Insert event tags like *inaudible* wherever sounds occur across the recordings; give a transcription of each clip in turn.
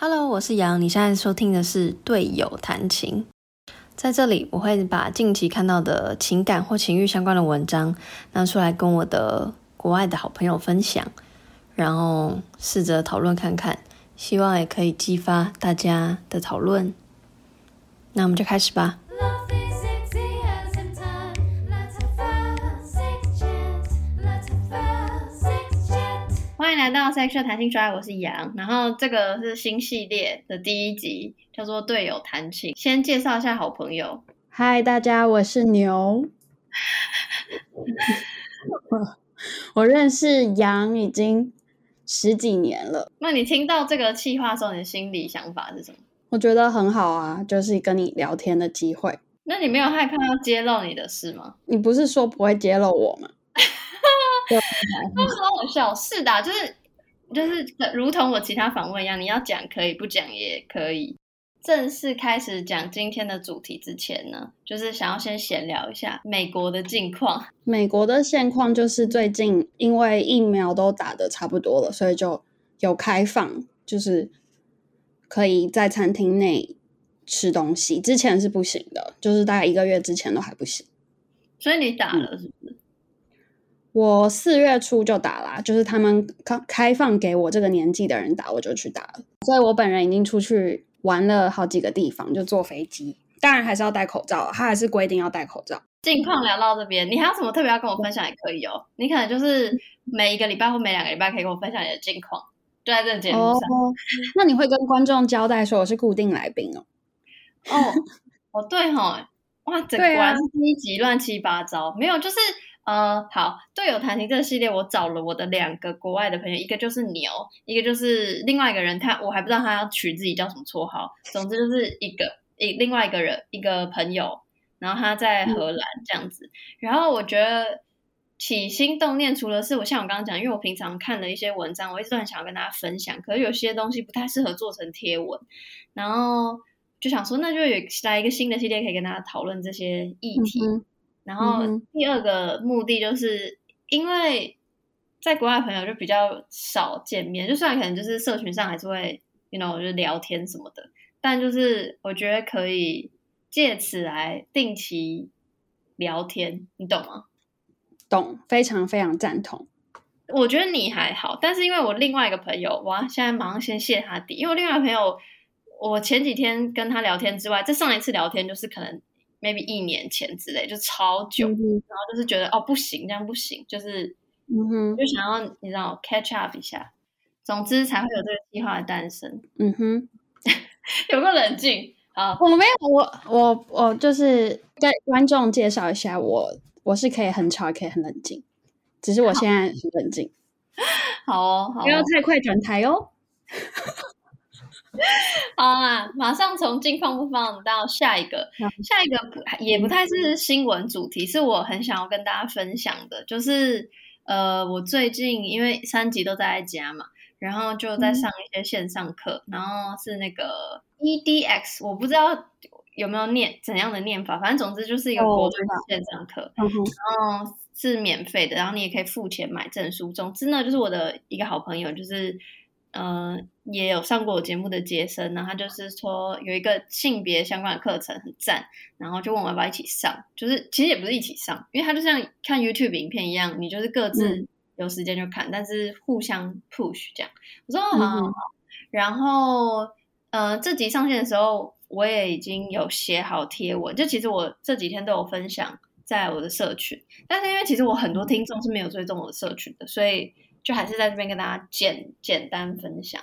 Hello，我是杨。你现在收听的是《队友谈情》。在这里，我会把近期看到的情感或情欲相关的文章拿出来跟我的国外的好朋友分享，然后试着讨论看看，希望也可以激发大家的讨论。那我们就开始吧。来到 Sexual 谈情说爱，我是杨。然后这个是新系列的第一集，叫做“队友谈情”。先介绍一下好朋友。嗨，大家，我是牛。*laughs* 我认识杨已经十几年了。那你听到这个企划的时候，你的心里想法是什么？我觉得很好啊，就是跟你聊天的机会。那你没有害怕要揭露你的事吗？你不是说不会揭露我吗？*laughs* 那很好笑，是的，就是就是如同我其他访问一样，你要讲可以，不讲也可以。正式开始讲今天的主题之前呢，就是想要先闲聊一下美国的近况。美国的现况就是最近因为疫苗都打得差不多了，所以就有开放，就是可以在餐厅内吃东西。之前是不行的，就是大概一个月之前都还不行。所以你打了是不是？嗯我四月初就打了，就是他们开开放给我这个年纪的人打，我就去打了。所以我本人已经出去玩了好几个地方，就坐飞机，当然还是要戴口罩，他还是规定要戴口罩。近况聊到这边，你还有什么特别要跟我分享也可以哦。你可能就是每一个礼拜或每两个礼拜可以跟我分享你的近况，就在这个节目上。哦，那你会跟观众交代说我是固定来宾哦？哦，哦对哈，哇，整果然是第一集乱七八糟，没有就是。呃，好，队友谈情这个系列，我找了我的两个国外的朋友，一个就是牛，一个就是另外一个人，他我还不知道他要取自己叫什么绰号，总之就是一个一另外一个人一个朋友，然后他在荷兰这样子，嗯、然后我觉得起心动念，除了是我像我刚刚讲，因为我平常看的一些文章，我一直都很想要跟大家分享，可是有些东西不太适合做成贴文，然后就想说，那就有来一个新的系列，可以跟大家讨论这些议题。嗯然后第二个目的就是，因为在国外朋友就比较少见面，就算可能就是社群上还是会，you know，就是聊天什么的，但就是我觉得可以借此来定期聊天，你懂吗？懂，非常非常赞同。我觉得你还好，但是因为我另外一个朋友，哇，现在马上先谢他底，因为我另外一个朋友，我前几天跟他聊天之外，这上一次聊天就是可能。Maybe 一年前之类，就超久，嗯、然后就是觉得哦不行，这样不行，就是，嗯哼，就想要你知道 catch up 一下，总之才会有这个计划的诞生。嗯哼，*laughs* 有个冷静啊，我没有，我我我就是跟观众介绍一下，我我是可以很吵，可以很冷静，只是我现在很冷静。*laughs* 好哦，好哦，不要太快转台哦。*laughs* 好啦，马上从近况不放到下一个，下一个不也不太是新闻主题，是我很想要跟大家分享的，就是呃，我最近因为三级都在家嘛，然后就在上一些线上课，嗯、然后是那个 EDX，我不知道有没有念怎样的念法，反正总之就是一个国际线上课，哦、然后是免费的，然后你也可以付钱买证书。总之呢，就是我的一个好朋友，就是。嗯、呃，也有上过我节目的杰森，然后他就是说有一个性别相关的课程很赞，然后就问我要不要一起上，就是其实也不是一起上，因为他就像看 YouTube 影片一样，你就是各自有时间就看，嗯、但是互相 push 这样。我说好好好，嗯、然后呃这集上线的时候，我也已经有写好贴文，就其实我这几天都有分享在我的社群，但是因为其实我很多听众是没有追踪我的社群的，所以。就还是在这边跟大家简简单分享，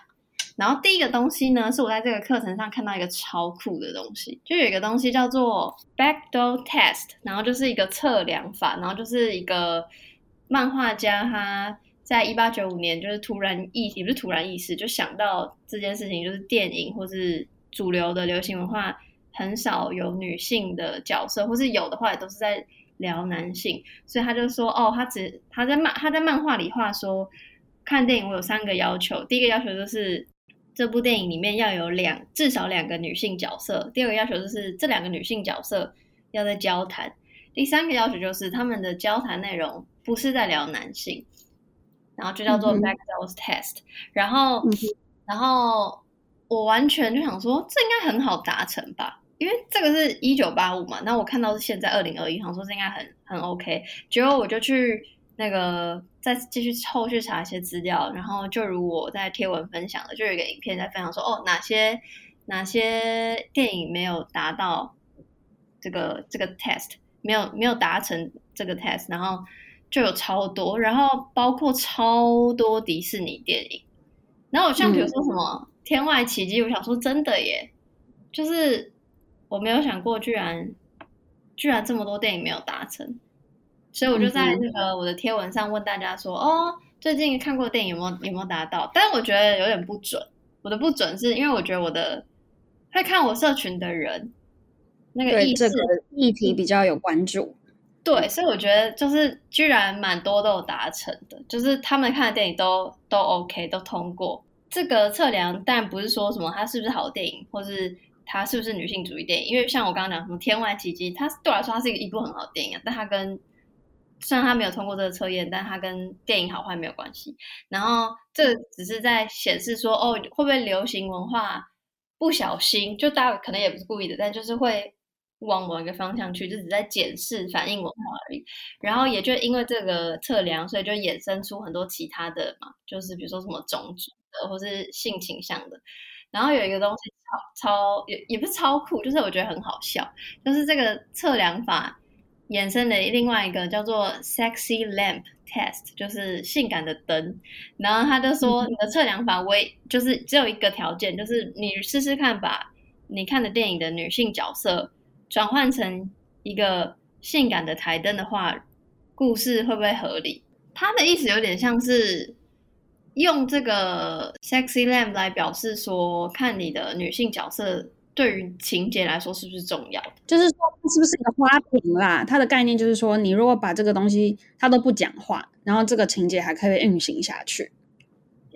然后第一个东西呢，是我在这个课程上看到一个超酷的东西，就有一个东西叫做 Backdoor Test，然后就是一个测量法，然后就是一个漫画家他在一八九五年就是突然意，也不是突然意识，就想到这件事情，就是电影或是主流的流行文化很少有女性的角色，或是有的话也都是在。聊男性，所以他就说，哦，他只他在漫他在漫画里画说，看电影我有三个要求，第一个要求就是这部电影里面要有两至少两个女性角色，第二个要求就是这两个女性角色要在交谈，第三个要求就是他们的交谈内容不是在聊男性，然后就叫做 Bechdel Test，然后、嗯、然后我完全就想说，这应该很好达成吧，因为这个是一九八五嘛。那我看到是现在二零二一，想说这应该很很 OK。结果我就去那个再继续后续查一些资料，然后就如我在贴文分享的，就有一个影片在分享说，哦，哪些哪些电影没有达到这个这个 test，没有没有达成这个 test，然后就有超多，然后包括超多迪士尼电影，然后像比如说什么。嗯天外奇迹，我想说真的耶，就是我没有想过，居然居然这么多电影没有达成，所以我就在那个我的贴文上问大家说，嗯、哦，最近看过的电影有没有有没有达到？但是我觉得有点不准，我的不准是因为我觉得我的会看我社群的人那个意识、这个、议题比较有关注，对，所以我觉得就是居然蛮多都有达成的，就是他们看的电影都都 OK，都通过。这个测量，但不是说什么它是不是好电影，或是它是不是女性主义电影。因为像我刚刚讲什么《天外奇迹》，它对我来说它是一个一部很好的电影，啊但它跟虽然它没有通过这个测验，但它跟电影好坏没有关系。然后这只是在显示说，哦，会不会流行文化不小心，就大家可能也不是故意的，但就是会。往某一个方向去，就只在检视反映文化而已。然后也就因为这个测量，所以就衍生出很多其他的嘛，就是比如说什么种族的，或是性倾向的。然后有一个东西超超也也不是超酷，就是我觉得很好笑，就是这个测量法衍生的另外一个叫做 “sexy lamp test”，就是性感的灯。然后他就说，你的测量法为就是只有一个条件，就是你试试看，把你看的电影的女性角色。转换成一个性感的台灯的话，故事会不会合理？他的意思有点像是用这个 sexy lamp 来表示说，看你的女性角色对于情节来说是不是重要的？就是说，是不是一个花瓶啦？它的概念就是说，你如果把这个东西它都不讲话，然后这个情节还可以运行下去。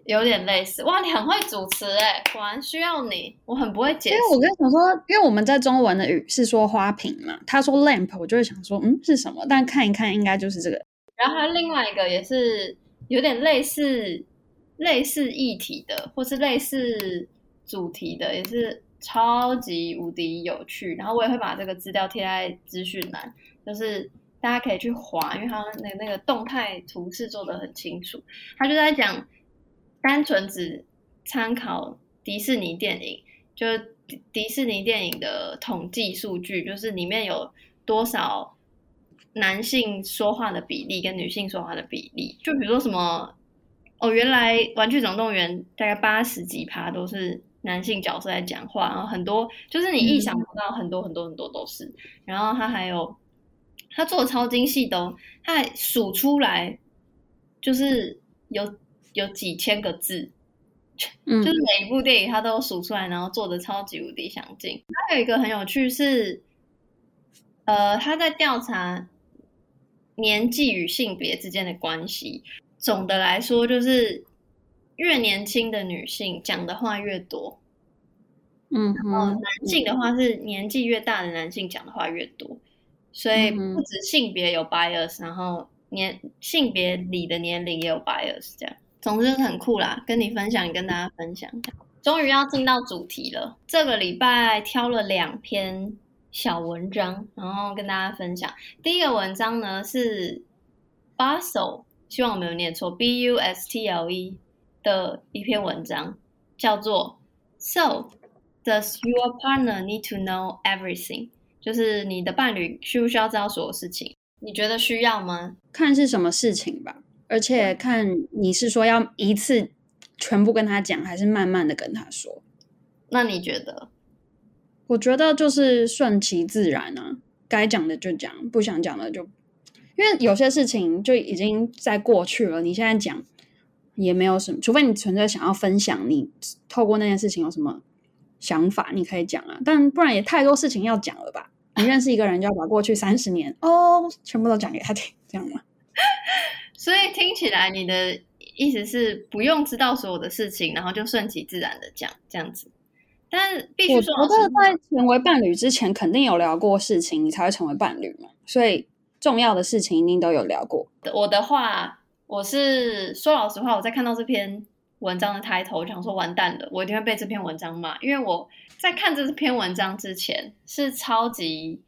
有点类似哇，你很会主持哎，果然需要你。我很不会解释。因为我跟你想说，因为我们在中文的语是说花瓶嘛，他说 lamp，我就会想说，嗯，是什么？但看一看，应该就是这个。然后还有另外一个也是有点类似类似议题的，或是类似主题的，也是超级无敌有趣。然后我也会把这个资料贴在资讯栏，就是大家可以去划，因为它那那个动态图示做的很清楚。他就在讲。单纯只参考迪士尼电影，就迪士尼电影的统计数据，就是里面有多少男性说话的比例跟女性说话的比例。就比如说什么，哦，原来《玩具总动员》大概八十几趴都是男性角色在讲话，然后很多就是你意想不到，很多很多很多都是。然后他还有他做的超精细的哦，他还数出来，就是有。有几千个字，嗯，就是每一部电影他都数出来，然后做的超级无敌详尽。还有一个很有趣是，呃，他在调查年纪与性别之间的关系。总的来说，就是越年轻的女性讲的话越多，嗯，然后男性的话是年纪越大的男性讲的话越多，所以不止性别有 bias，然后年性别里的年龄也有 bias，这样。总之就是很酷啦，跟你分享，跟大家分享。终于要进到主题了，这个礼拜挑了两篇小文章，然后跟大家分享。第一个文章呢是 Bustle，希望我没有念错，B U S T L E 的一篇文章，叫做 So Does Your Partner Need to Know Everything？就是你的伴侣需不需要知道所有事情？你觉得需要吗？看是什么事情吧。而且看你是说要一次全部跟他讲，还是慢慢的跟他说？那你觉得？我觉得就是顺其自然啊，该讲的就讲，不想讲的就……因为有些事情就已经在过去了，你现在讲也没有什么，除非你纯粹想要分享，你透过那件事情有什么想法，你可以讲啊。但不然也太多事情要讲了吧？你认识一个人就要把过去三十年哦全部都讲给他听，这样吗？*laughs* 所以听起来你的意思是不用知道所有的事情，然后就顺其自然的讲这样子。但必须说，我觉得在成为伴侣之前，肯定有聊过事情，你才会成为伴侣嘛。所以重要的事情一定都有聊过。我的话，我是说老实话，我在看到这篇文章的抬头，我想说完蛋了，我一定会被这篇文章骂，因为我在看这篇文章之前是超级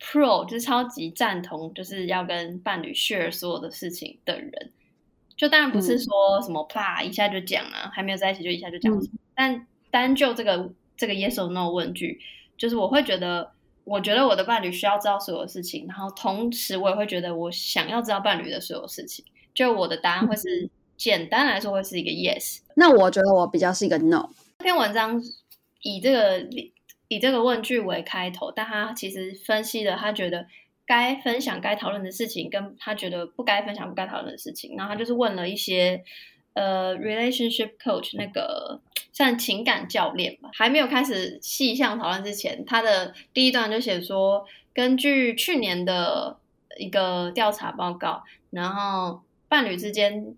pro，就是超级赞同，就是要跟伴侣 share 所有的事情的人。就当然不是说什么啪一下就讲啊，还没有在一起就一下就讲。嗯、但单就这个这个 yes or no 问句，就是我会觉得，我觉得我的伴侣需要知道所有事情，然后同时我也会觉得我想要知道伴侣的所有事情。就我的答案会是。简单来说会是一个 yes，那我觉得我比较是一个 no。这篇文章以这个以这个问句为开头，但他其实分析了他觉得该分享、该讨论的事情，跟他觉得不该分享、不该讨论的事情。然后他就是问了一些呃 relationship coach 那个像情感教练吧，还没有开始细项讨论之前，他的第一段就写说，根据去年的一个调查报告，然后伴侣之间。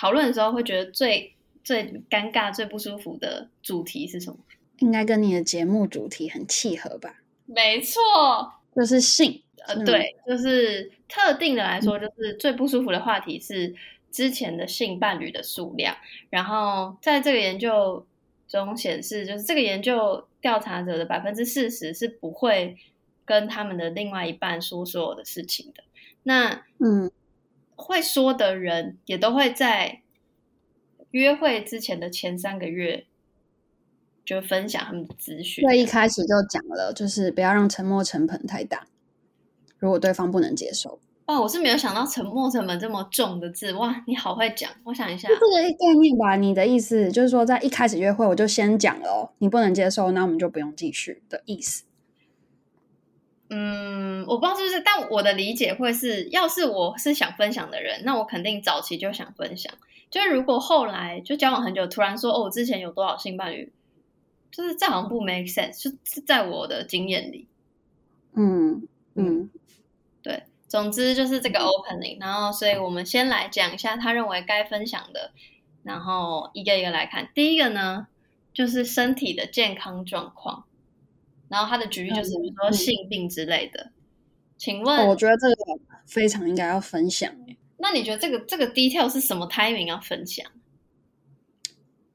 讨论的时候会觉得最最尴尬、最不舒服的主题是什么？应该跟你的节目主题很契合吧？没错，就是性。呃，对，就是特定的来说，就是最不舒服的话题是之前的性伴侣的数量。然后在这个研究中显示，就是这个研究调查者的百分之四十是不会跟他们的另外一半说所有的事情的。那嗯。会说的人也都会在约会之前的前三个月就分享他们的资讯。对，一开始就讲了，就是不要让沉默成本太大。如果对方不能接受，哦，我是没有想到沉没成本这么重的字。哇，你好会讲！我想一下，这个概念吧。你的意思就是说，在一开始约会我就先讲了哦，你不能接受，那我们就不用继续的意思。嗯，我不知道是不是，但我的理解会是，要是我是想分享的人，那我肯定早期就想分享。就是如果后来就交往很久，突然说哦，我之前有多少性伴侣，就是这好像不 make sense，就是在我的经验里。嗯嗯，对，总之就是这个 opening，然后所以我们先来讲一下他认为该分享的，然后一个一个来看。第一个呢，就是身体的健康状况。然后他的举例就是比如说性病之类的，嗯、请问、哦，我觉得这个非常应该要分享。那你觉得这个这个 detail 是什么 timing 要分享？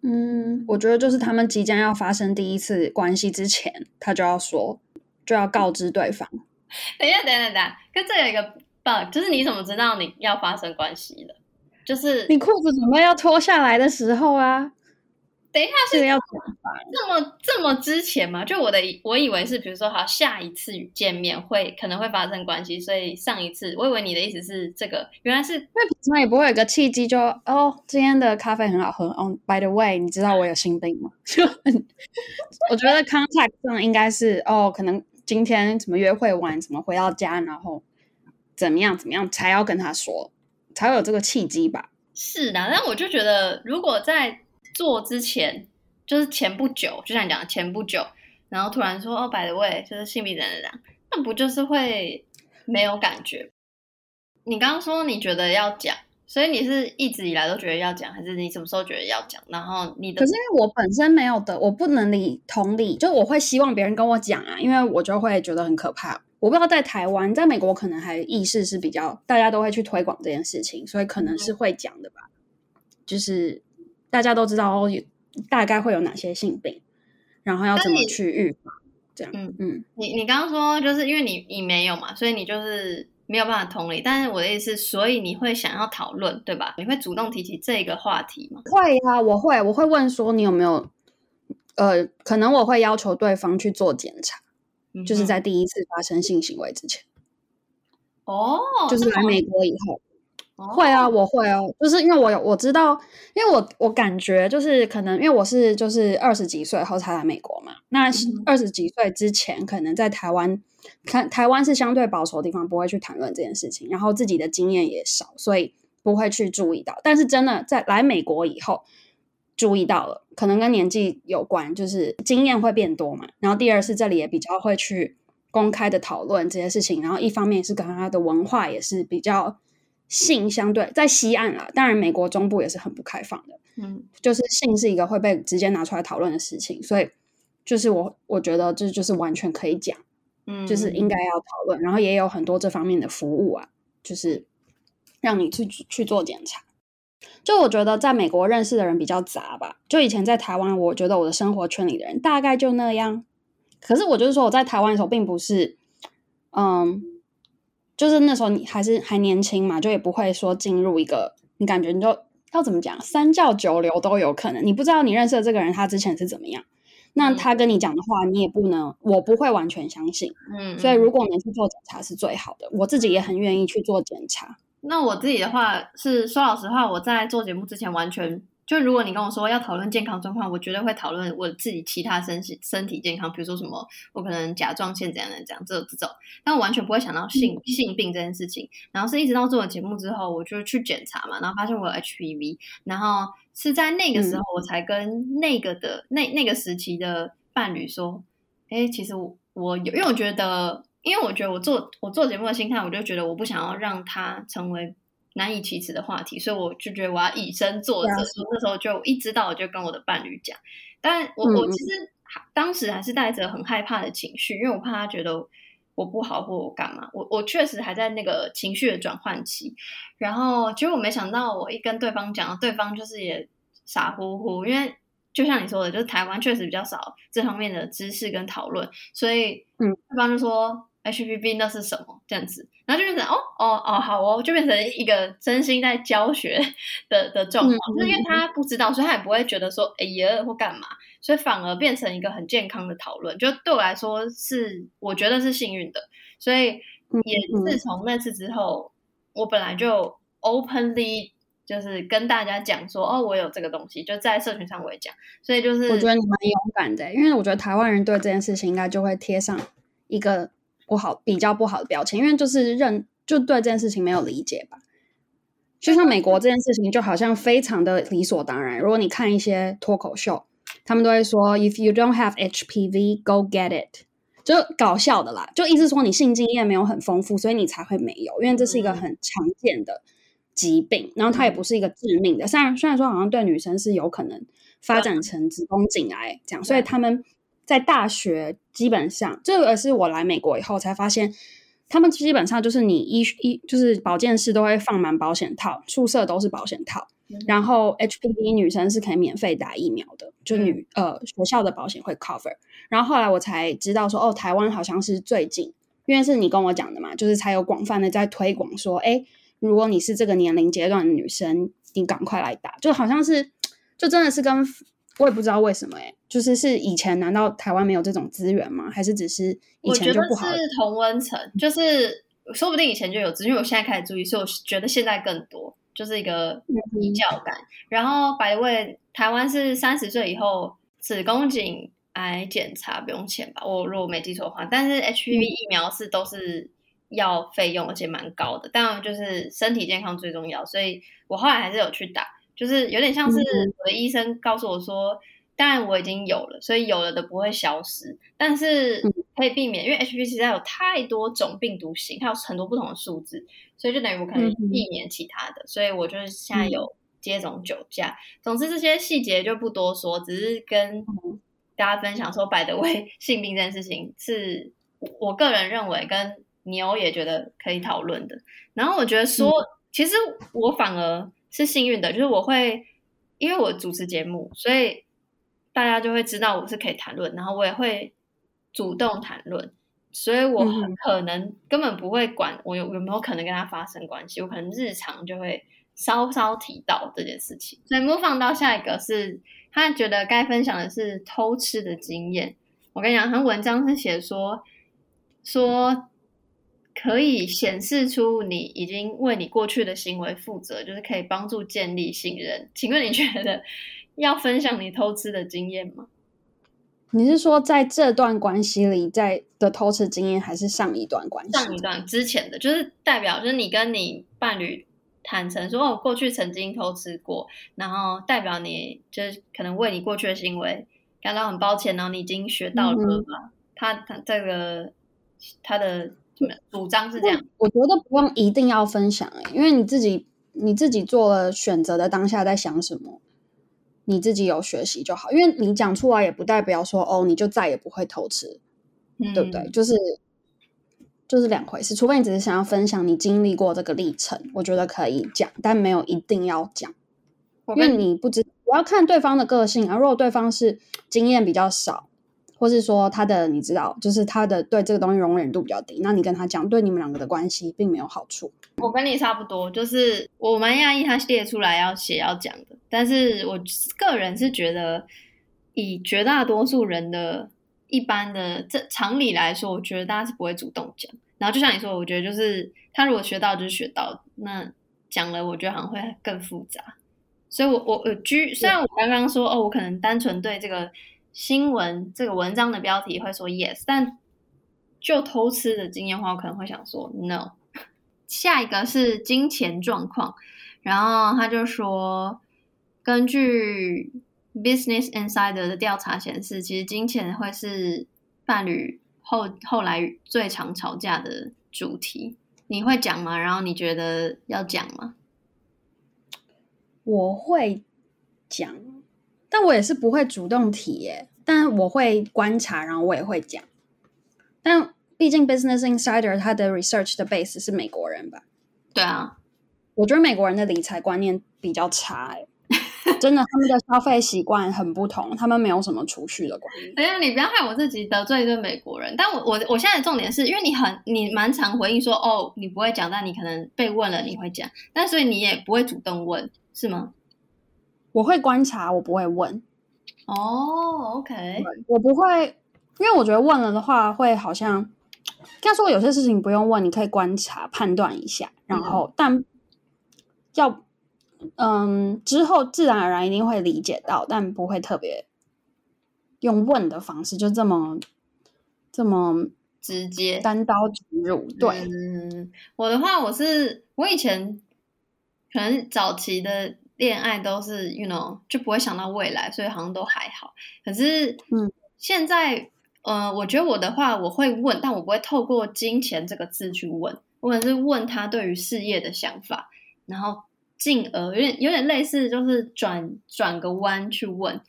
嗯，我觉得就是他们即将要发生第一次关系之前，他就要说，就要告知对方。*laughs* 等一下，等一下，等一下，跟这有一个 bug，就是你怎么知道你要发生关系的？就是你裤子准备要脱下来的时候啊。等一下，是要这么这么之前吗？就我的我以为是，比如说，好，下一次见面会可能会发生关系，所以上一次我以为你的意思是这个，原来是因为平常也不会有个契机就，就哦，今天的咖啡很好喝。哦，by the way，你知道我有心病吗？*laughs* 就我觉得 contact 上应该是哦，可能今天怎么约会完，怎么回到家，然后怎么样怎么样才要跟他说，才有这个契机吧？是的，但我就觉得如果在。做之前就是前不久，就像你讲的前不久，然后突然说哦，by the way，就是性病怎样怎样，那不就是会没有感觉？你刚刚说你觉得要讲，所以你是一直以来都觉得要讲，还是你什么时候觉得要讲？然后你的可是因为我本身没有的，我不能理同理，就我会希望别人跟我讲啊，因为我就会觉得很可怕。我不知道在台湾，在美国可能还意识是比较大家都会去推广这件事情，所以可能是会讲的吧，就是。大家都知道哦，大概会有哪些性病，然后要怎么去预防？这样，嗯嗯。你你刚刚说，就是因为你你没有嘛，所以你就是没有办法同理。但是我的意思，所以你会想要讨论，对吧？你会主动提起这个话题吗？会呀、啊，我会，我会问说你有没有，呃，可能我会要求对方去做检查，嗯、就是在第一次发生性行为之前。哦，就是来美国以后。会啊，我会哦，就是因为我有我知道，因为我我感觉就是可能因为我是就是二十几岁后才来美国嘛，那二十几岁之前可能在台湾，看台湾是相对保守的地方，不会去谈论这件事情，然后自己的经验也少，所以不会去注意到。但是真的在来美国以后，注意到了，可能跟年纪有关，就是经验会变多嘛。然后第二是这里也比较会去公开的讨论这些事情，然后一方面是跟他的文化也是比较。性相对在西岸啊，当然美国中部也是很不开放的，嗯，就是性是一个会被直接拿出来讨论的事情，所以就是我我觉得这就是完全可以讲，嗯，就是应该要讨论，然后也有很多这方面的服务啊，就是让你去去做检查。就我觉得在美国认识的人比较杂吧。就以前在台湾，我觉得我的生活圈里的人大概就那样。可是我就是说我在台湾的时候，并不是，嗯，就是那时候你还是还年轻嘛，就也不会说进入一个你感觉你就要怎么讲，三教九流都有可能。你不知道你认识的这个人他之前是怎么样。那他跟你讲的话，你也不能，我不会完全相信。嗯，所以如果能去做检查是最好的。我自己也很愿意去做检查。那我自己的话是说老实话，我在做节目之前完全就，如果你跟我说要讨论健康状况，我绝对会讨论我自己其他身体身体健康，比如说什么我可能甲状腺怎样怎样这这种，但我完全不会想到性性病这件事情。然后是一直到做了节目之后，我就去检查嘛，然后发现我有 HPV，然后。是在那个时候，我才跟那个的、嗯、那那个时期的伴侣说：“哎，其实我我有，因为我觉得，因为我觉得我做我做节目的心态，我就觉得我不想要让他成为难以启齿的话题，所以我就觉得我要以身作则。嗯、那时候就一知道，我就跟我的伴侣讲。但我我其实当时还是带着很害怕的情绪，因为我怕他觉得。”我不好或我干嘛？我我确实还在那个情绪的转换期，然后结果我没想到，我一跟对方讲，对方就是也傻乎乎，因为就像你说的，就是台湾确实比较少这方面的知识跟讨论，所以嗯，对方就说。HPV 那是什么？这样子，然后就变成哦哦哦，好哦，就变成一个真心在教学的的状况，嗯、就是因为他不知道，所以他也不会觉得说哎呀或干嘛，所以反而变成一个很健康的讨论。就对我来说是，我觉得是幸运的，所以也自从那次之后，嗯、我本来就 openly 就是跟大家讲说哦，我有这个东西，就在社群上我也讲，所以就是我觉得你蛮勇敢的，因为我觉得台湾人对这件事情应该就会贴上一个。不好，比较不好的标签，因为就是认就对这件事情没有理解吧。就像美国这件事情，就好像非常的理所当然。如果你看一些脱口秀，他们都会说 “If you don't have HPV, go get it”，就搞笑的啦。就意思说你性经验没有很丰富，所以你才会没有，因为这是一个很常见的疾病，然后它也不是一个致命的。虽然虽然说好像对女生是有可能发展成子宫颈癌这样，所以他们。在大学基本上，这个是我来美国以后才发现，他们基本上就是你医医就是保健室都会放满保险套，宿舍都是保险套，嗯、然后 HPV 女生是可以免费打疫苗的，就女、嗯、呃学校的保险会 cover。然后后来我才知道说，哦，台湾好像是最近，因为是你跟我讲的嘛，就是才有广泛的在推广说，哎，如果你是这个年龄阶段的女生，你赶快来打，就好像是就真的是跟。我也不知道为什么哎、欸，就是是以前难道台湾没有这种资源吗？还是只是以前就不好？我觉得是同温层，就是说不定以前就有资源，因为我现在开始注意，所以我觉得现在更多，就是一个比较感。嗯、然后 the way，台湾是三十岁以后子宫颈癌检查不用钱吧？我如果没记错的话，但是 HPV 疫苗是都是要费用，而且蛮高的。当然，就是身体健康最重要，所以我后来还是有去打。就是有点像是我的医生告诉我说，当然我已经有了，所以有了的不会消失，但是可以避免，因为 HPV 实在有太多种病毒型，它有很多不同的数字，所以就等于我可能避免其他的，所以我就是现在有接种九价。总之这些细节就不多说，只是跟大家分享说，by the way，*laughs* 性病这件事情是我个人认为跟牛也觉得可以讨论的。然后我觉得说，其实我反而。是幸运的，就是我会，因为我主持节目，所以大家就会知道我是可以谈论，然后我也会主动谈论，所以我很可能根本不会管我有有没有可能跟他发生关系，我可能日常就会稍稍提到这件事情。所以模仿到下一个是他觉得该分享的是偷吃的经验。我跟你讲，他文章是写说说。可以显示出你已经为你过去的行为负责，就是可以帮助建立信任。请问你觉得 *laughs* 要分享你偷吃的经验吗？你是说在这段关系里在的偷吃经验，还是上一段关系？上一段之前的，就是代表就是你跟你伴侣坦诚说，我过去曾经偷吃过，然后代表你就是可能为你过去的行为感到很抱歉，然后你已经学到了吧？嗯、他他这个他的。主张是这样，我觉得不用一定要分享因为你自己你自己做了选择的当下在想什么，你自己有学习就好。因为你讲出来也不代表说哦，你就再也不会偷吃，嗯、对不对？就是就是两回事。除非你只是想要分享你经历过这个历程，我觉得可以讲，但没有一定要讲。因为你不知，我要看对方的个性啊。如果对方是经验比较少，或是说他的你知道，就是他的对这个东西容忍度比较低，那你跟他讲，对你们两个的关系并没有好处。我跟你差不多，就是我蛮讶异他列出来要写要讲的，但是我个人是觉得，以绝大多数人的一般的这常理来说，我觉得大家是不会主动讲。然后就像你说，我觉得就是他如果学到就是学到，那讲了我觉得好像会更复杂。所以我，我我居虽然我刚刚说哦，我可能单纯对这个新闻这个文章的标题会说 yes，但就偷吃的经验话，我可能会想说 no。*laughs* 下一个是金钱状况，然后他就说，根据 Business Insider 的调查显示，其实金钱会是伴侣后后来最常吵架的主题。你会讲吗？然后你觉得要讲吗？我会讲，但我也是不会主动提耶。但我会观察，然后我也会讲。但毕竟 Business Insider 它的 research 的 base 是美国人吧？对啊，我觉得美国人的理财观念比较差，哎，真的，他们的消费习惯很不同，他们没有什么储蓄的观念。等一下，你不要害我自己得罪一个美国人。但我我我现在的重点是因为你很你蛮常回应说哦，你不会讲，但你可能被问了你会讲，但所以你也不会主动问。是吗？我会观察，我不会问。哦、oh，OK，我不会，因为我觉得问了的话，会好像，要说有些事情不用问，你可以观察判断一下，然后，嗯、但要，嗯，之后自然而然一定会理解到，但不会特别用问的方式，就这么这么直接单刀直入。对，嗯，我的话，我是我以前。可能早期的恋爱都是，you know，就不会想到未来，所以好像都还好。可是，嗯，现在，呃，我觉得我的话，我会问，但我不会透过金钱这个字去问，我可能是问他对于事业的想法，然后进而有点有点类似，就是转转个弯去问，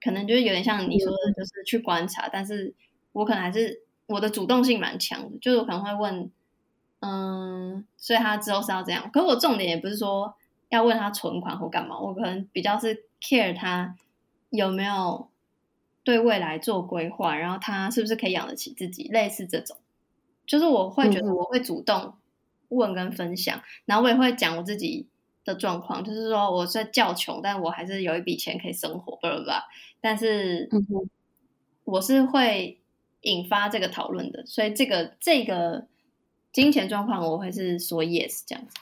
可能就是有点像你说的，就是去观察。嗯，但是我可能还是我的主动性蛮强的，就是我可能会问。嗯，所以他之后是要这样。可是我重点也不是说要问他存款或干嘛，我可能比较是 care 他有没有对未来做规划，然后他是不是可以养得起自己，类似这种。就是我会觉得我会主动问跟分享，嗯、然后我也会讲我自己的状况，就是说我在较穷，但我还是有一笔钱可以生活，对吧？但是我是会引发这个讨论的，所以这个这个。金钱状况，我会是说 yes 这样子。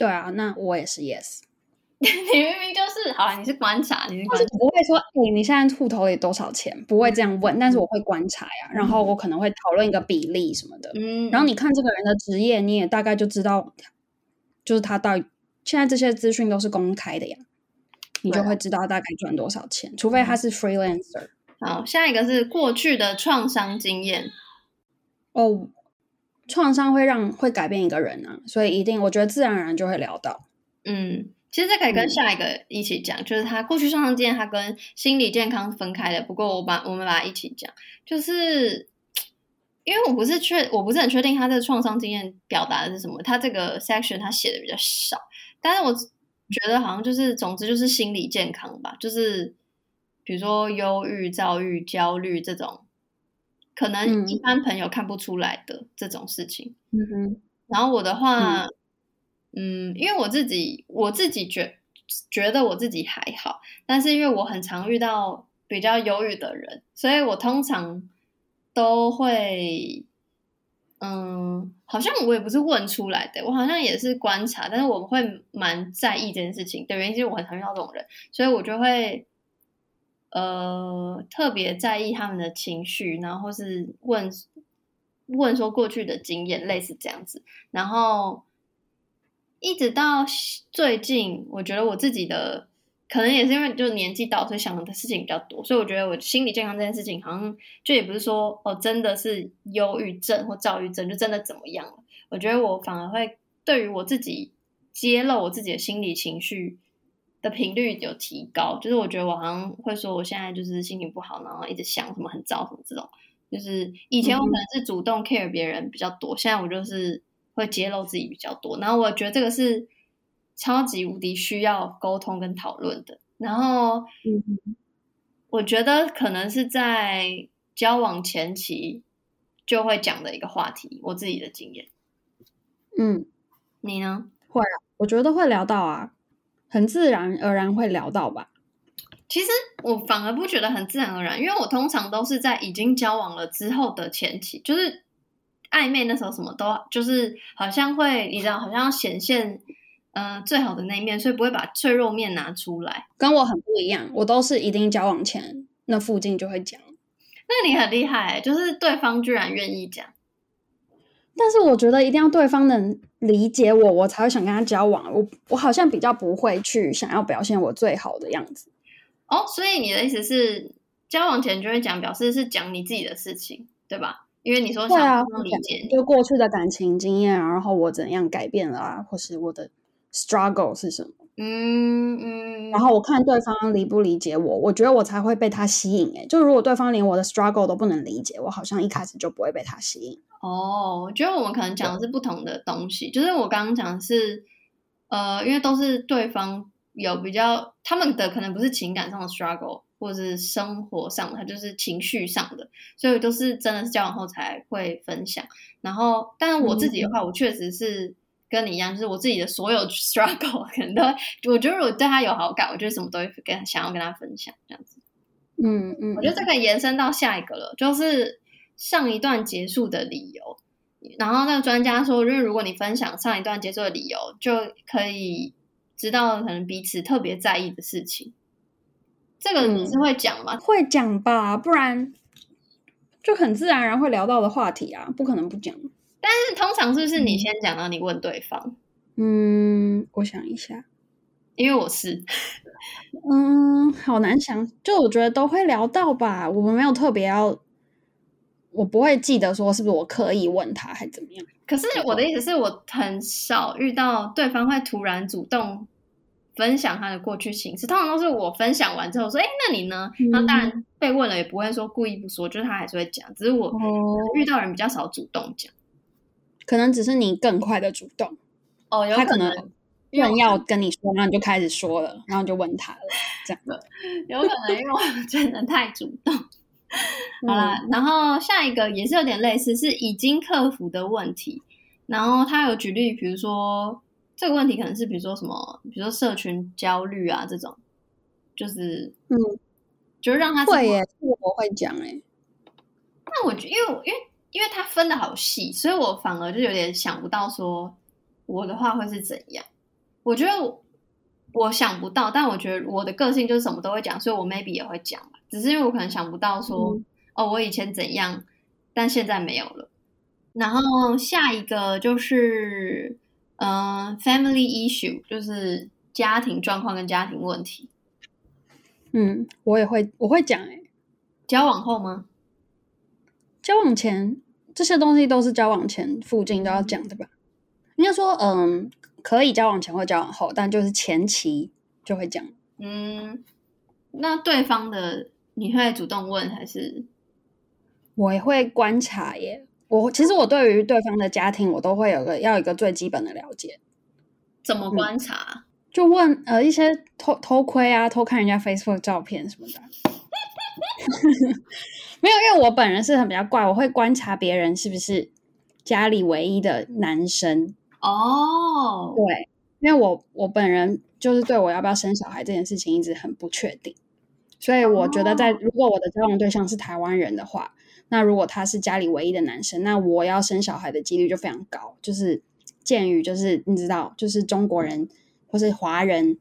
对啊，那我也是 yes。*laughs* 你明明就是好，你是观察，你是观察，不会说，哎、欸，你现在户头里多少钱？不会这样问，但是我会观察呀，然后我可能会讨论一个比例什么的。嗯，然后你看这个人的职业，你也大概就知道，就是他到现在这些资讯都是公开的呀，你就会知道大概赚多少钱，除非他是 freelancer。好，下一个是过去的创伤经验。哦。创伤会让会改变一个人啊，所以一定我觉得自然而然就会聊到。嗯，其实这可以跟下一个一起讲，就是他过去创伤经验，他跟心理健康分开的。不过我把我们把它一起讲，就是因为我不是确我不是很确定他这个创伤经验表达的是什么，他这个 section 他写的比较少，但是我觉得好像就是总之就是心理健康吧，就是比如说忧郁、躁郁、焦虑这种。可能一般朋友看不出来的这种事情，嗯哼。然后我的话，嗯，嗯，因为我自己我自己觉觉得我自己还好，但是因为我很常遇到比较忧郁的人，所以我通常都会，嗯，好像我也不是问出来的，我好像也是观察，但是我会蛮在意这件事情的原因，就是我很常遇到这种人，所以我就会。呃，特别在意他们的情绪，然后是问问说过去的经验，类似这样子。然后一直到最近，我觉得我自己的可能也是因为就年纪到，所以想的事情比较多，所以我觉得我心理健康这件事情，好像就也不是说哦，真的是忧郁症或躁郁症，就真的怎么样了。我觉得我反而会对于我自己揭露我自己的心理情绪。的频率有提高，就是我觉得我好像会说我现在就是心情不好，然后一直想什么很糟什么这种，就是以前我可能是主动 care 别人比较多，嗯、现在我就是会揭露自己比较多，然后我觉得这个是超级无敌需要沟通跟讨论的。然后，嗯，我觉得可能是在交往前期就会讲的一个话题，我自己的经验。嗯，你呢？会啊，我觉得会聊到啊，很自然而然会聊到吧。其实我反而不觉得很自然而然，因为我通常都是在已经交往了之后的前期，就是暧昧那时候什么都就是好像会，你知道，好像要显现。嗯、呃，最好的那一面，所以不会把脆弱面拿出来。跟我很不一样，我都是一定交往前那附近就会讲。那你很厉害，就是对方居然愿意讲。但是我觉得一定要对方能理解我，我才会想跟他交往。我我好像比较不会去想要表现我最好的样子。哦，所以你的意思是交往前就会讲，表示是讲你自己的事情，对吧？因为你说想理解你，就过去的感情经验，然后我怎样改变了啊，或是我的。struggle 是什么？嗯嗯，然后我看对方理不理解我，我觉得我才会被他吸引。哎，就如果对方连我的 struggle 都不能理解，我好像一开始就不会被他吸引。哦，我觉得我们可能讲的是不同的东西。就是我刚刚讲的是，呃，因为都是对方有比较，他们的可能不是情感上的 struggle，或者是生活上的，他就是情绪上的，所以都是真的是交往后才会分享。然后，但是我自己的话，嗯、我确实是。跟你一样，就是我自己的所有 *laughs* struggle，可能都，我觉得如果对他有好感，我觉得什么都会跟想要跟他分享这样子。嗯嗯，我觉得这可以延伸到下一个了，就是上一段结束的理由。然后那个专家说，因为如果你分享上一段结束的理由，就可以知道可能彼此特别在意的事情。这个你是会讲吗？嗯，会讲吧，不然就很自然而然会聊到的话题啊，不可能不讲。但是通常是不是你先讲，然后你问对方？嗯，我想一下，因为我是，嗯，好难想。就我觉得都会聊到吧，我们没有特别要，我不会记得说是不是我刻意问他还怎么样。可是我的意思是我很少遇到对方会突然主动分享他的过去情史，通常都是我分享完之后说：“哎，那你呢？”那、嗯、当然被问了也不会说故意不说，就是他还是会讲，只是我遇到人比较少主动讲。可能只是你更快的主动哦，有可能，他可能人要跟你说，然后你就开始说了，然后就问他了，这样的 *laughs* 有可能，因为我真的太主动。*laughs* 好啦，嗯，然后下一个也是有点类似，是已经克服的问题。然后他有举例，比如说这个问题可能是，比如说什么，比如说社群焦虑啊这种，就是嗯，就是让他会耶，这个我会讲哎。那我觉得，因为因为。因为他分的好细，所以我反而就有点想不到说我的话会是怎样。我觉得我，我想不到，但我觉得我的个性就是什么都会讲，所以我 maybe 也会讲。只是因为我可能想不到说，嗯、哦，我以前怎样，但现在没有了。然后下一个就是，嗯、呃，family issue，就是家庭状况跟家庭问题。嗯，我也会，我会讲诶、欸，交往后吗？交往前这些东西都是交往前附近都要讲的吧？应该说，嗯，可以交往前或交往后，但就是前期就会讲。嗯，那对方的你会主动问还是？我也会观察耶。我其实我对于对方的家庭，我都会有个要一个最基本的了解。怎么观察？嗯，就问呃一些偷偷窥啊，偷看人家 Facebook 照片什么的。*laughs* 没有，因为我本人是很比较怪，我会观察别人是不是家里唯一的男生哦。对，因为我我本人就是对我要不要生小孩这件事情一直很不确定，所以我觉得在如果我的交往对象是台湾人的话，那如果他是家里唯一的男生，那我要生小孩的几率就非常高。就是鉴于就是你知道，就是中国人或是华人、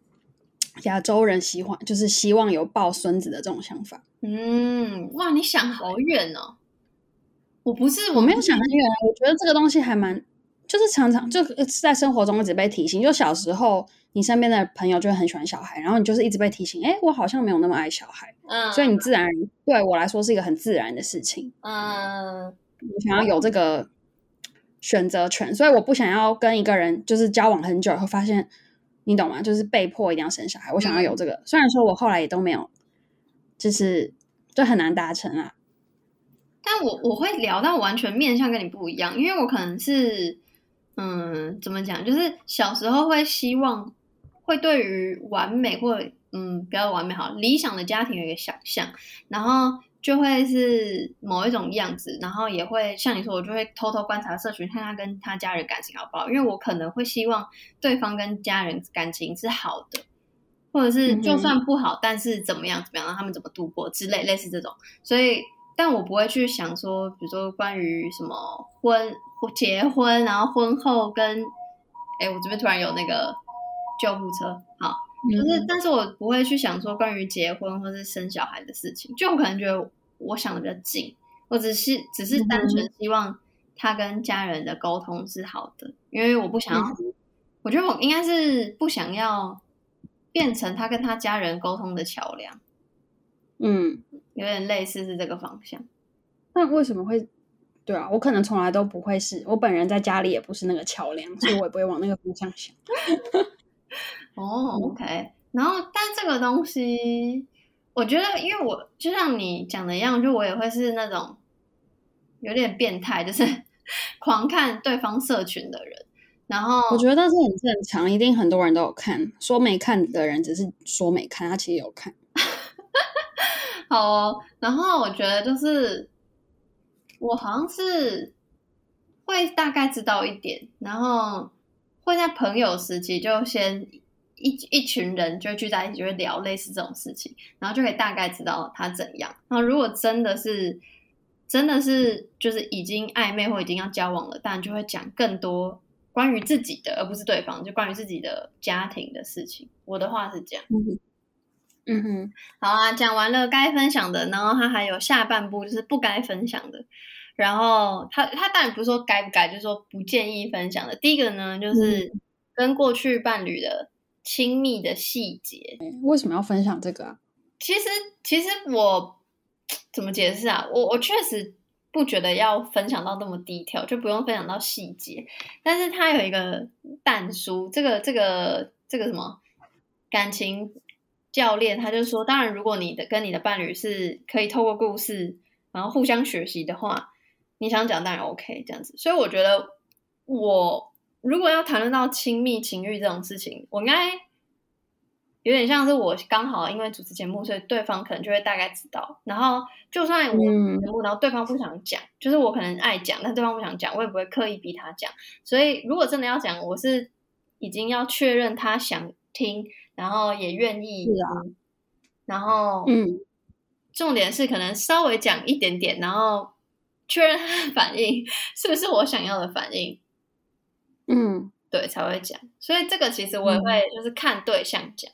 亚洲人喜欢就是希望有抱孙子的这种想法。嗯，哇，你想好远哦！我不是，我没有想很远。我觉得这个东西还蛮，就是常常就是在生活中一直被提醒。就小时候，你身边的朋友就会很喜欢小孩，然后你就是一直被提醒，哎，我好像没有那么爱小孩。嗯，所以你自然对我来说是一个很自然的事情。嗯，我想要有这个选择权，所以我不想要跟一个人就是交往很久，会发现你懂吗？就是被迫一定要生小孩。我想要有这个，嗯，虽然说我后来也都没有。就是就很难达成啊，但我我会聊到完全面向跟你不一样，因为我可能是嗯，怎么讲，就是小时候会希望会对于完美或嗯，比较完美好理想的家庭有一个想象，然后就会是某一种样子，然后也会像你说，我就会偷偷观察社群，看他跟他家人感情好不好，因为我可能会希望对方跟家人感情是好的，或者是就算不好，嗯、但是怎么样怎么样，让他们怎么度过之类类似这种，所以但我不会去想说，比如说关于什么婚结婚，然后婚后跟，哎，我这边突然有那个救护车，好。就是，但是我不会去想说关于结婚或是生小孩的事情，就我可能觉得我想的比较近，我只是只是单纯希望他跟家人的沟通是好的，因为我不想要，我觉得我应该是不想要变成他跟他家人沟通的桥梁，嗯，有点类似是这个方向。那为什么会？对啊，我可能从来都不会是，我本人在家里也不是那个桥梁，所以我也不会往那个方向想。*laughs* *laughs* 哦、oh，OK，然后但这个东西，我觉得，因为我就像你讲的一样，就我也会是那种有点变态，就是 *laughs* 狂看对方社群的人。然后我觉得这很正常，一定很多人都有看，说没看的人只是说没看，他其实有看。*laughs* 好哦，然后我觉得就是我好像是会大概知道一点，然后会在朋友时期就先。一一群人就聚在一起，就会聊类似这种事情，然后就可以大概知道他怎样。然后如果真的是，真的是就是已经暧昧或已经要交往了，当然就会讲更多关于自己的，而不是对方，就关于自己的家庭的事情。我的话是这样。嗯哼，好啊，讲完了该分享的，然后他还有下半部就是不该分享的。然后他他当然不是说该不该，就是说不建议分享的。第一个呢，就是跟过去伴侣的。亲密的细节，为什么要分享这个啊？其实，其实我怎么解释啊？我我确实不觉得要分享到那么低调，就不用分享到细节。但是他有一个但书，这个这个这个什么感情教练，他就说，当然，如果你的跟你的伴侣是可以透过故事，然后互相学习的话，你想讲当然 OK 这样子。所以我觉得我。如果要谈论到亲密情欲这种事情，我应该有点像是我刚好因为主持节目，所以对方可能就会大概知道。然后就算我节目，然后对方不想讲，就是我可能爱讲，但对方不想讲，我也不会刻意逼他讲。所以如果真的要讲，我是已经要确认他想听，然后也愿意。然后，嗯，重点是可能稍微讲一点点，然后确认他的反应是不是我想要的反应。嗯，对，才会讲。所以这个其实我也会就是看对象讲。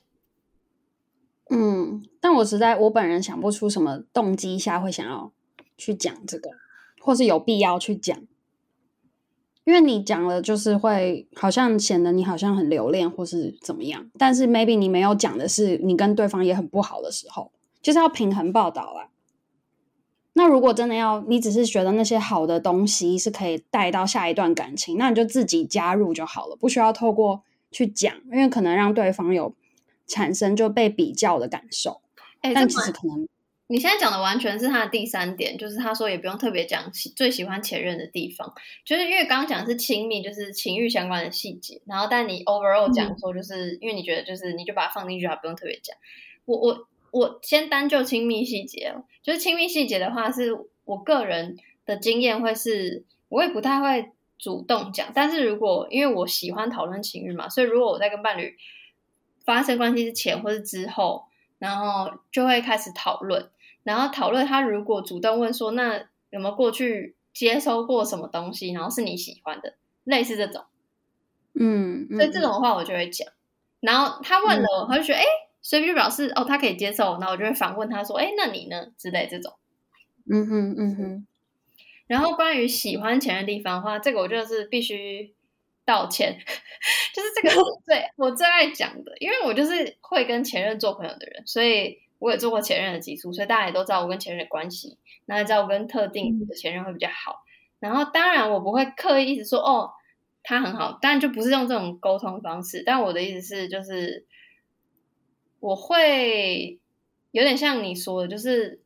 嗯，但我实在我本人想不出什么动机下会想要去讲这个，或是有必要去讲。因为你讲了，就是会好像显得你好像很留恋，或是怎么样。但是 maybe 你没有讲的是你跟对方也很不好的时候，就是要平衡报道啊。那如果真的要，你只是觉得那些好的东西是可以带到下一段感情，那你就自己加入就好了，不需要透过去讲，因为可能让对方有产生就被比较的感受。哎、欸，但其实可能你现在讲的完全是他的第三点，就是他说也不用特别讲最喜欢前任的地方，就是因为刚刚讲的是亲密，就是情欲相关的细节，然后但你 overall 讲说，就是、嗯、因为你觉得就是你就把它放进去，还不用特别讲。我我。我先单就亲密细节哦，就是亲密细节的话，是我个人的经验会是，我也不太会主动讲。但是如果因为我喜欢讨论情欲嘛，所以如果我在跟伴侣发生关系之前或是之后，然后就会开始讨论，然后讨论他如果主动问说，那有没有过去接收过什么东西，然后是你喜欢的，类似这种，嗯，所以这种的话我就会讲。然后他问了我，他就觉得哎。所以就表示哦，他可以接受，那我就会反问他说：“哎，那你呢？”之类这种。嗯哼，嗯哼。然后关于喜欢前任的地方的话，这个我就是必须道歉，*laughs* 就是这个我最我最爱讲的，因为我就是会跟前任做朋友的人，所以我也做过前任的基础，所以大家也都知道我跟前任的关系，那也知道我跟特定的前任会比较好。然后当然我不会刻意一直说哦，他很好，当然就不是用这种沟通方式。但我的意思是就是。我会有点像你说的，就是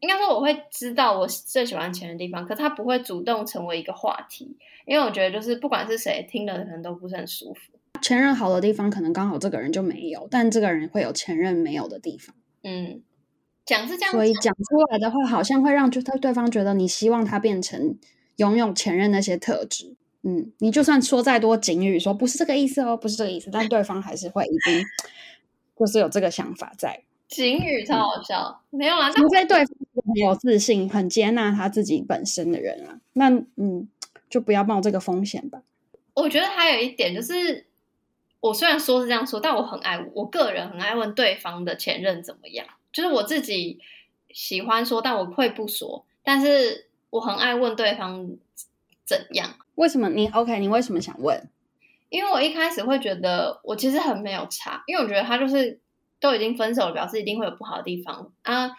应该说我会知道我最喜欢前任的地方，可他不会主动成为一个话题，因为我觉得就是不管是谁听了可能都不是很舒服。前任好的地方，可能刚好这个人就没有，但这个人会有前任没有的地方。嗯，讲是这样，所以讲出来的话，好像会让就他对方觉得你希望他变成拥有前任那些特质。嗯，你就算说再多警语，说不是这个意思哦，不是这个意思，但对方还是会一定就是有这个想法在。警语超好笑，嗯、没有啦，除非对方很有自信、很接纳他自己本身的人啊，那嗯，就不要冒这个风险吧。我觉得还有一点就是，我虽然说是这样说，但我很爱我个人很爱问对方的前任怎么样。就是我自己喜欢说，但我会不说。但是我很爱问对方怎样。为什么你 OK？你为什么想问？因为我一开始会觉得我其实很没有差，因为我觉得他就是都已经分手了，表示一定会有不好的地方啊。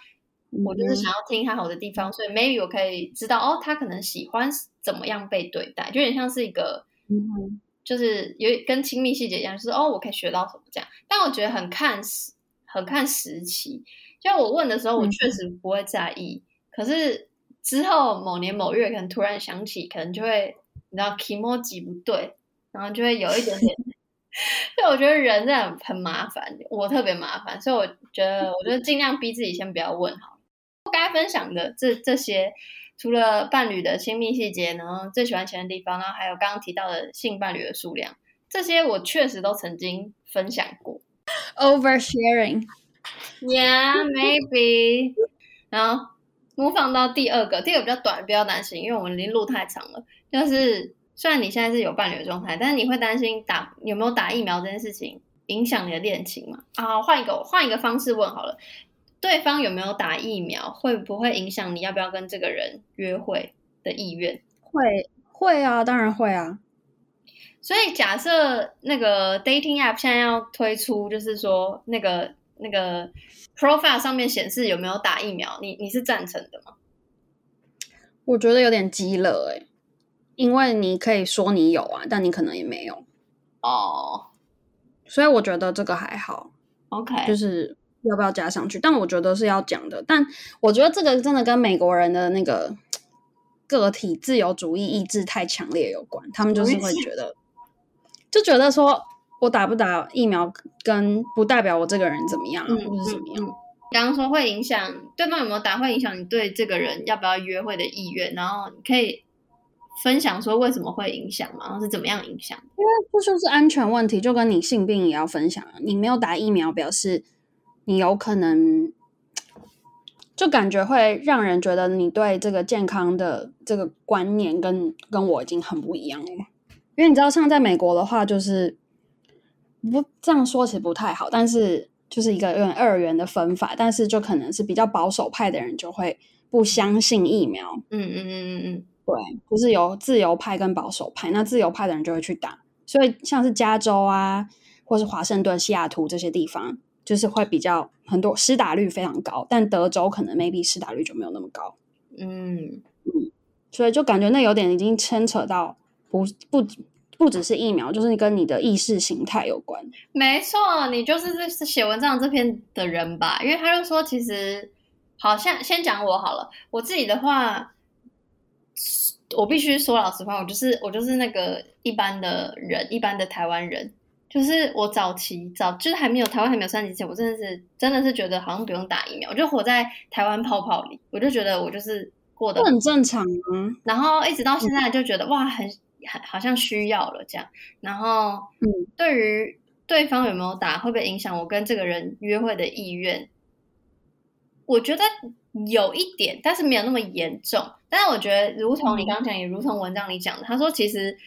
我就是想要听他好的地方，嗯、所以 maybe 我可以知道哦，他可能喜欢怎么样被对待，就有点像是一个。嗯，就是有跟亲密细节一样，就是哦，我可以学到什么这样。但我觉得很看时，很看时期。就我问的时候，我确实不会在意。嗯、可是之后某年某月，可能突然想起，可能就会你知道 kimoji 不对，然后就会有一点点。*laughs* 所以我觉得人真的很很麻烦，我特别麻烦，所以我觉得，我觉得尽量逼自己先不要问好。不该分享的这这些。除了伴侣的亲密细节，然后最喜欢钱的地方，然后还有刚刚提到的性伴侣的数量，这些我确实都曾经分享过。Oversharing，Yeah, maybe。*laughs* 然后模仿到第二个，第二个比较短，不要担心，因为我们已经录太长了。就是虽然你现在是有伴侣的状态，但是你会担心打有没有打疫苗这件事情影响你的恋情吗？啊，换一个换一个方式问好了。对方有没有打疫苗，会不会影响你要不要跟这个人约会的意愿？会会啊，当然会啊。所以假设那个 dating app 现在要推出，就是说那个那个 profile 上面显示有没有打疫苗，你你是赞成的吗？我觉得有点鸡肋哎，因为你可以说你有啊，但你可能也没有哦。所以我觉得这个还好，OK，就是。要不要加上去？但我觉得是要讲的。但我觉得这个真的跟美国人的那个个体自由主义意志太强烈有关。他们就是会觉得，就觉得说我打不打疫苗跟不代表我这个人怎么样，嗯、或者怎么样。刚刚说会影响对方有没有打，会影响你对这个人要不要约会的意愿。然后你可以分享说为什么会影响吗？然后是怎么样影响？因为这就是安全问题，就跟你性病也要分享。你没有打疫苗，表示。你有可能就感觉会让人觉得你对这个健康的这个观念跟跟我已经很不一样了，因为你知道，像在美国的话，就是不这样说其实不太好，但是就是一个有点二元的分法，但是就可能是比较保守派的人就会不相信疫苗，嗯嗯嗯嗯嗯，对，就是有自由派跟保守派，那自由派的人就会去打，所以像是加州啊，或是华盛顿、西雅图这些地方。就是会比较很多施打率非常高，但德州可能 maybe 施打率就没有那么高。嗯嗯，所以就感觉那有点已经牵扯到不不不只是疫苗，就是跟你的意识形态有关。没错，你就是这写文章这篇的人吧？因为他就说，其实好像先讲我好了，我自己的话，我必须说老实话，我就是我就是那个一般的人，一般的台湾人。就是我早期早就是还没有台湾还没有三级前，我真的是真的是觉得好像不用打疫苗，我就活在台湾泡泡里，我就觉得我就是过得很正常啊。然后一直到现在就觉得、嗯、哇，很很好像需要了这样。然后嗯，对于对方有没有打，会不会影响我跟这个人约会的意愿？我觉得有一点，但是没有那么严重。但是我觉得，如同你刚刚讲，也如同文章里讲的，他说其实。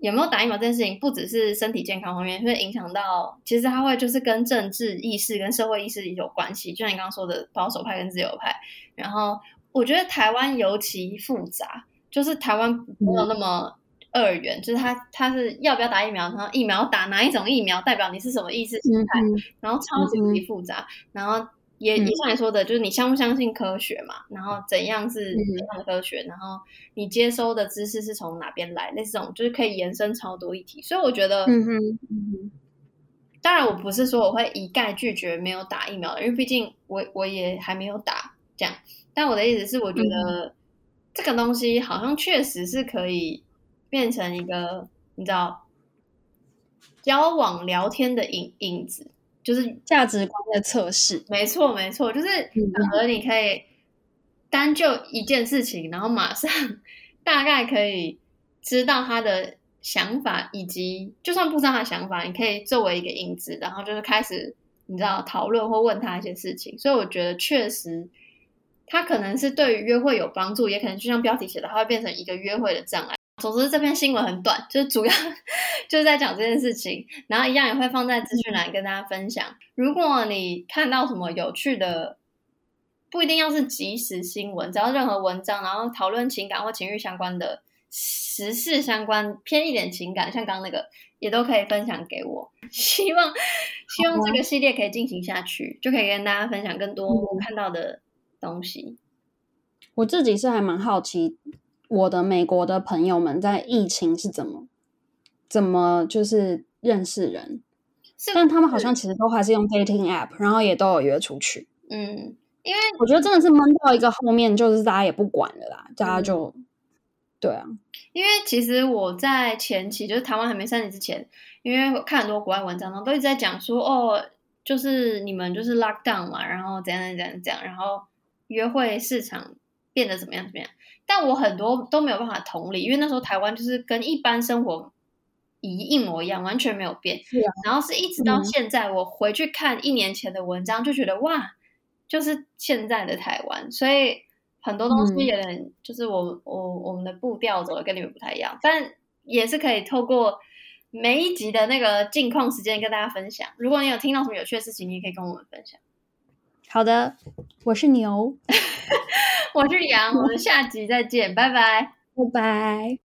有没有打疫苗这件事情，不只是身体健康方面，会影响到，其实它会就是跟政治意识、跟社会意识有关系。就像你刚刚说的，保守派跟自由派。然后我觉得台湾尤其复杂，就是台湾没有那么二元，嗯、就是他他是要不要打疫苗，然后疫苗打哪一种疫苗，代表你是什么意识形态，嗯、然后超级无敌复杂，嗯、然后。也也像你说的，就是你相不相信科学嘛？然后怎样是怎样的科学？然后你接收的知识是从哪边来？那这种就是可以延伸超多议题。所以我觉得，嗯哼，嗯哼。当然，我不是说我会一概拒绝没有打疫苗的，因为毕竟我我也还没有打这样。但我的意思是，我觉得这个东西好像确实是可以变成一个，你知道，交往聊天的影影子，就是价值观的测试。没错，没错，就是反而你可以单就一件事情，然后马上大概可以知道他的想法，以及就算不知道他的想法，你可以作为一个引子，然后就是开始你知道讨论或问他一些事情。所以我觉得确实。它可能是对于约会有帮助，也可能就像标题写的，它会变成一个约会的障碍。总之，这篇新闻很短，就是主要就是在讲这件事情，然后一样也会放在资讯栏跟大家分享。如果你看到什么有趣的，不一定要是即时新闻，只要任何文章，然后讨论情感或情欲相关的、时事相关偏一点情感，像刚刚那个，也都可以分享给我。*laughs* 希望希望这个系列可以进行下去，就可以跟大家分享更多我看到的。东西，我自己是还蛮好奇，我的美国的朋友们在疫情是怎么怎么就是认识人，是但他们好像其实都还是用 dating app，然后也都有约出去。嗯，因为我觉得真的是闷到一个后面，就是大家也不管了啦，大家就、嗯、对啊。因为其实我在前期就是台湾还没三年之前，因为看很多国外文章，然后都一直在讲说哦，就是你们就是 lock down 嘛，然后怎样怎样怎样，然后。约会市场变得怎么样？怎么样？但我很多都没有办法同理，因为那时候台湾就是跟一般生活一一模一样，完全没有变。然后是一直到现在，我回去看一年前的文章，就觉得哇，就是现在的台湾。所以很多东西有点就是我我我们的步调走的跟你们不太一样，但也是可以透过每一集的那个近况时间跟大家分享。如果你有听到什么有趣的事情，你也可以跟我们分享。好的，我是牛，*laughs* 我是羊，我们下集再见，拜拜，拜拜。